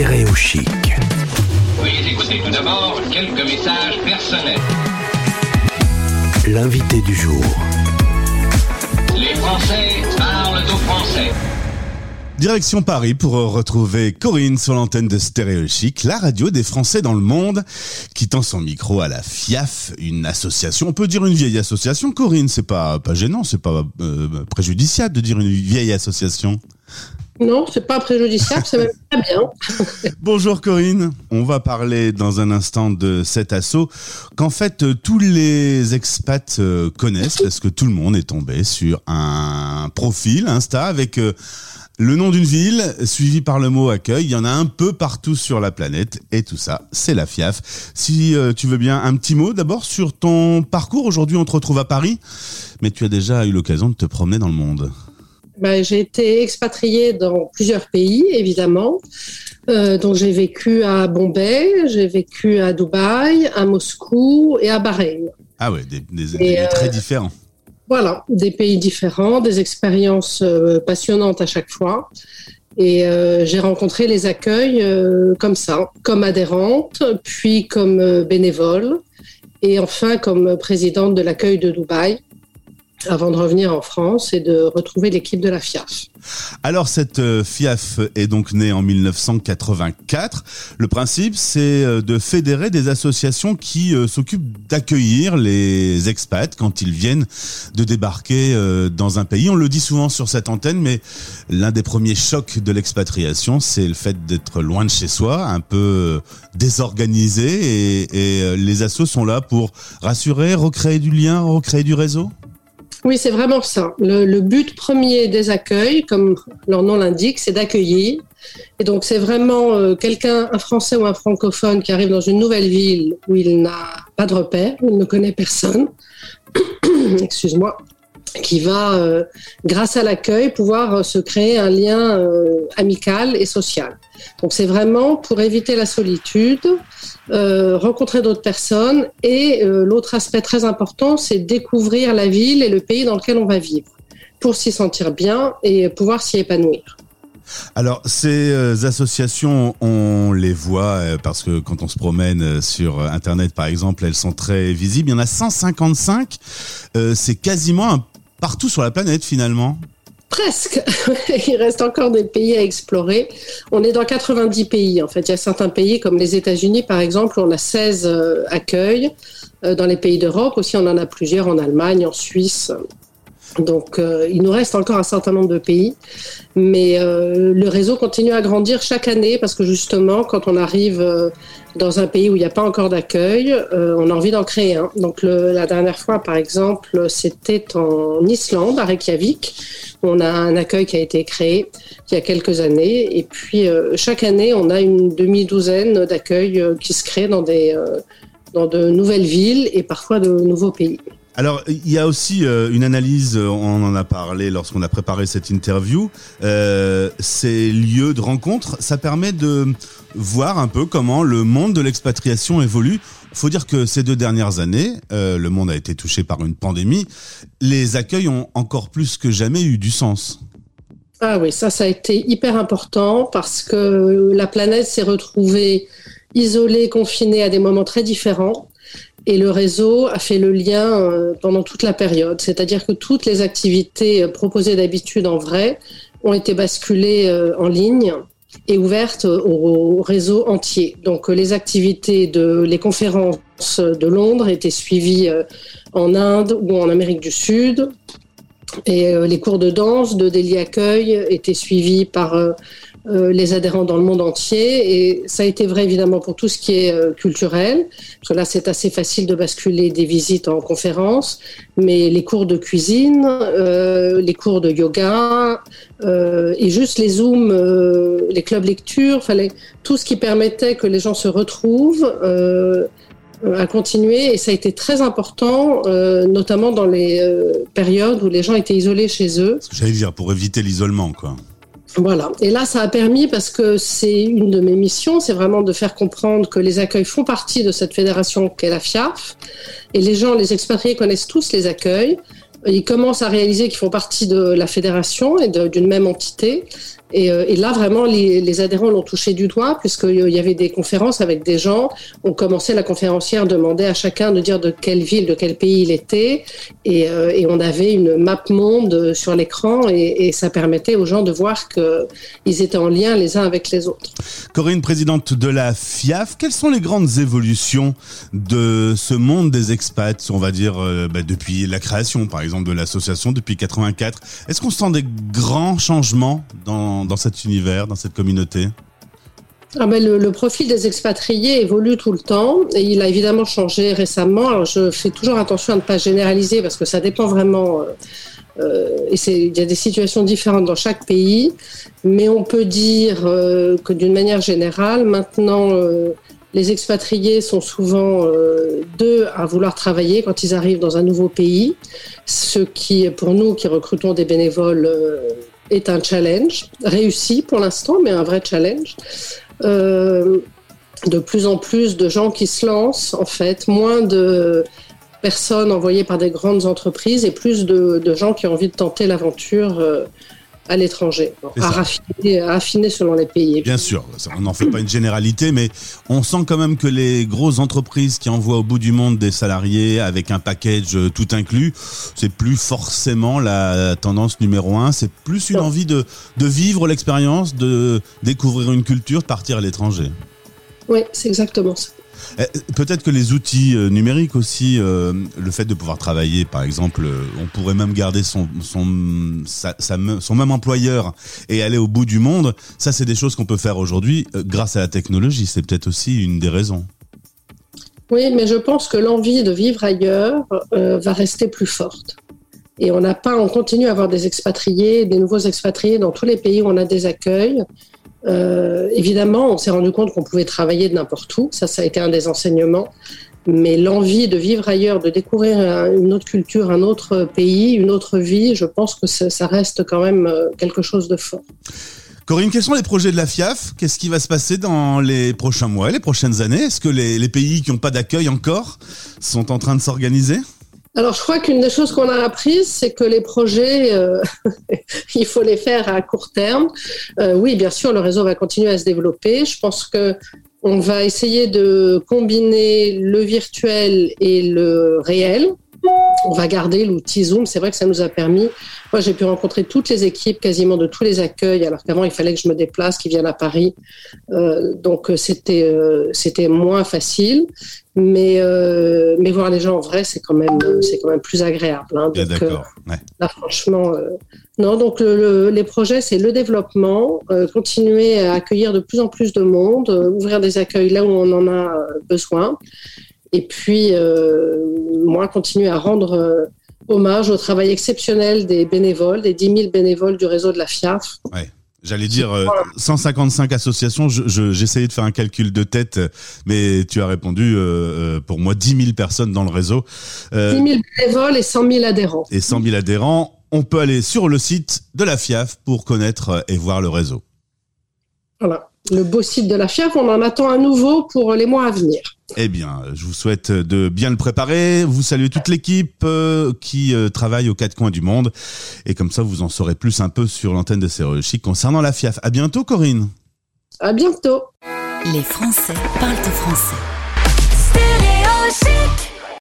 stéréochic. Veuillez écouter tout d'abord quelques messages personnels. L'invité du jour. Les Français parlent aux Français. Direction Paris pour retrouver Corinne sur l'antenne de Stéréo Chic, la radio des Français dans le monde, qui tend son micro à la FIAF, une association, on peut dire une vieille association, Corinne, c'est pas, pas gênant, c'est pas euh, préjudiciable de dire une vieille association. Non, c'est pas préjudiciable, c'est même très bien. Bonjour Corinne, on va parler dans un instant de cet assaut qu'en fait euh, tous les expats euh, connaissent parce que tout le monde est tombé sur un profil Insta avec euh, le nom d'une ville suivi par le mot accueil. Il y en a un peu partout sur la planète et tout ça, c'est la FIAF. Si tu veux bien, un petit mot d'abord sur ton parcours. Aujourd'hui, on te retrouve à Paris, mais tu as déjà eu l'occasion de te promener dans le monde. Ben, j'ai été expatriée dans plusieurs pays, évidemment. Euh, donc j'ai vécu à Bombay, j'ai vécu à Dubaï, à Moscou et à Bahreïn. Ah ouais, des, des, des Et, très euh, différents. Voilà, des pays différents, des expériences euh, passionnantes à chaque fois. Et euh, j'ai rencontré les accueils euh, comme ça, comme adhérente, puis comme bénévole, et enfin comme présidente de l'accueil de Dubaï, avant de revenir en France et de retrouver l'équipe de la FIAF. Alors cette euh, FIAF est donc née en 1984. Le principe, c'est euh, de fédérer des associations qui euh, s'occupent d'accueillir les expats quand ils viennent de débarquer euh, dans un pays. On le dit souvent sur cette antenne, mais l'un des premiers chocs de l'expatriation, c'est le fait d'être loin de chez soi, un peu euh, désorganisé, et, euh, les assos sont là pour rassurer, recréer du lien, recréer du réseau. Oui, c'est vraiment ça. Le, but premier des accueils, comme leur nom l'indique, c'est d'accueillir. Et donc, c'est vraiment euh, quelqu'un, un Français ou un francophone qui arrive dans une nouvelle ville où il n'a pas de repère, où il ne connaît personne, excuse-moi, qui va, euh, grâce à l'accueil, pouvoir euh, se créer un lien euh, amical et social. Donc, c'est vraiment pour éviter la solitude, rencontrer d'autres personnes et l'autre aspect très important, c'est découvrir la ville et le pays dans lequel on va vivre pour s'y sentir bien et pouvoir s'y épanouir. Alors ces associations, on les voit parce que quand on se promène sur Internet, par exemple, elles sont très visibles. Il y en a 155. Euh, c'est quasiment un- partout sur la planète finalement. Presque. Il reste encore des pays à explorer. On est dans 90 pays, en fait. Il y a certains pays, comme les États-Unis, par exemple, où on a 16 euh, accueils. Euh, Dans les pays d'Europe aussi, on en a plusieurs, en Allemagne, en Suisse. Donc, euh, il nous reste encore un certain nombre de pays. Mais euh, le réseau continue à grandir chaque année parce que justement, quand on arrive euh, dans un pays où il n'y a pas encore d'accueil, on a envie d'en créer un. Donc, la dernière fois, par exemple, c'était en Islande, à Reykjavik. On a un accueil qui a été créé il y a quelques années. Et puis, chaque année, on a une demi-douzaine d'accueils qui se créent dans, des, dans de nouvelles villes et parfois de nouveaux pays. Alors, il y a aussi euh, une analyse, euh, on en a parlé lorsqu'on a préparé cette interview, euh, ces lieux de rencontre, ça permet de voir un peu comment le monde de l'expatriation évolue. Faut dire que ces deux dernières années, le monde a été touché par une pandémie, les accueils ont encore plus que jamais eu du sens. Ah oui, ça, ça a été hyper important parce que la planète s'est retrouvée isolée, confinée à des moments très différents. Et le réseau a fait le lien euh, pendant toute la période. C'est-à-dire que toutes les activités euh, proposées d'habitude en vrai ont été basculées euh, en ligne et ouvertes au, au réseau entier. Donc les activités de les conférences de Londres étaient suivies en Inde ou en Amérique du Sud. Et les cours de danse de Delhi Accueil étaient suivis par euh, les adhérents dans le monde entier. Et ça a été vrai évidemment pour tout ce qui est euh, culturel. Parce que là, c'est assez facile de basculer des visites en conférence. Mais les cours de cuisine, euh, les cours de yoga, et juste les Zooms, les clubs lecture, fallait tout ce qui permettait que les gens se retrouvent. À continuer et ça a été très important, notamment dans les périodes où les gens étaient isolés chez eux. J'allais dire, pour éviter l'isolement, quoi. Voilà. Et là, ça a permis, parce que c'est une de mes missions, c'est vraiment de faire comprendre que les accueils font partie de cette fédération qu'est la FIAF. Et les gens, les expatriés connaissent tous les accueils. Ils commencent à réaliser qu'ils font partie de la fédération et d'une même entité. Et, euh, là, vraiment, les, adhérents l'ont touché du doigt, puisqu'il y avait des conférences avec des gens. On commençait, la conférencière demandait à chacun de dire de quelle ville, de quel pays il était. Et, euh, on avait une map monde sur l'écran, et, et, ça permettait aux gens de voir qu'ils étaient en lien les uns avec les autres. Corinne, présidente de la FIAF, quelles sont les grandes évolutions de ce monde des expats, on va dire, euh, bah, depuis la création, par exemple, de l'association, depuis 84 Est-ce qu'on sent des grands changements dans dans, cet univers, dans cette communauté? Ah ben le, profil des expatriés évolue tout le temps et il a évidemment changé récemment. Je fais toujours attention à ne pas généraliser parce que ça dépend vraiment. Euh, il y a des situations différentes dans chaque pays, mais on peut dire euh, que d'une manière générale, maintenant, euh, les expatriés sont souvent deux à vouloir travailler quand ils arrivent dans un nouveau pays, ce qui, pour nous qui recrutons des bénévoles, est un challenge, réussi pour l'instant, mais un vrai challenge. De plus en plus de gens qui se lancent, en fait, moins de personnes envoyées par des grandes entreprises et plus de, de gens qui ont envie de tenter l'aventure. Euh, à l'étranger, à raffiner, à selon les pays. Bien sûr, on n'en fait pas une généralité, mais on sent quand même que les grosses entreprises qui envoient au bout du monde des salariés avec un package euh, tout inclus, c'est plus forcément la tendance numéro un, c'est plus une envie de, de vivre l'expérience, de découvrir une culture, de partir à l'étranger. Oui, c'est exactement ça. Eh, peut-être que les outils euh, numériques aussi, euh, le fait de pouvoir travailler, par exemple, euh, on pourrait même garder son son son même employeur et aller au bout du monde. Ça, c'est des choses qu'on peut faire aujourd'hui grâce à la technologie. C'est peut-être aussi une des raisons. Oui, mais je pense que l'envie de vivre ailleurs va rester plus forte. Et on n'a pas, on continue à avoir des expatriés, des nouveaux expatriés dans tous les pays où on a des accueils. Euh, évidemment, on s'est rendu compte qu'on pouvait travailler de n'importe où. Ça, ça a été un des enseignements. Mais l'envie de vivre ailleurs, de découvrir une autre culture, un autre pays, une autre vie, je pense que ça reste quand même euh, quelque chose de fort. Corinne, quels sont les projets de la FIAF Qu'est-ce qui va se passer dans les prochains mois, les prochaines années? Est-ce que les, les pays qui n'ont pas d'accueil encore sont en train de s'organiser? Alors, je crois qu'une des choses qu'on a apprises, c'est que les projets, euh, il faut les faire à court terme. Euh, oui, bien sûr, le réseau va continuer à se développer. Je pense que on va essayer de combiner le virtuel et le réel. On va garder l'outil Zoom. C'est vrai que ça nous a permis. Moi, j'ai pu rencontrer toutes les équipes, quasiment de tous les accueils, alors qu'avant, il fallait que je me déplace, qu'ils viennent à Paris. Euh, donc, c'était euh, c'était moins facile. Mais euh, mais voir les gens en vrai, c'est quand même c'est quand même plus agréable. Hein. Donc, d'accord. Ouais. Là, franchement, non. Donc, le, les projets, c'est le développement, continuer à accueillir de plus en plus de monde, ouvrir des accueils là où on en a besoin. Et puis, euh, moi, continuer à rendre euh, hommage au travail exceptionnel des bénévoles, des 10 000 bénévoles du réseau de la FIAF. Ouais. J'allais dire 155 euh, associations. J'essayais de faire un calcul de tête, mais tu as répondu pour moi 10 000 personnes dans le réseau. 10 000 bénévoles et 100 000 adhérents. Et 100 000 adhérents. On peut aller sur le site de la FIAF pour connaître et voir le réseau. Voilà, le beau site de la FIAF. On en attend un nouveau pour les mois à venir. Eh bien, je vous souhaite de bien le préparer. Vous saluez toute l'équipe euh, qui euh, travaille aux quatre coins du monde. Et comme ça, vous en saurez plus un peu sur l'antenne de Chic concernant la FIAF. À bientôt, Corinne. À bientôt. Les Français parlent français.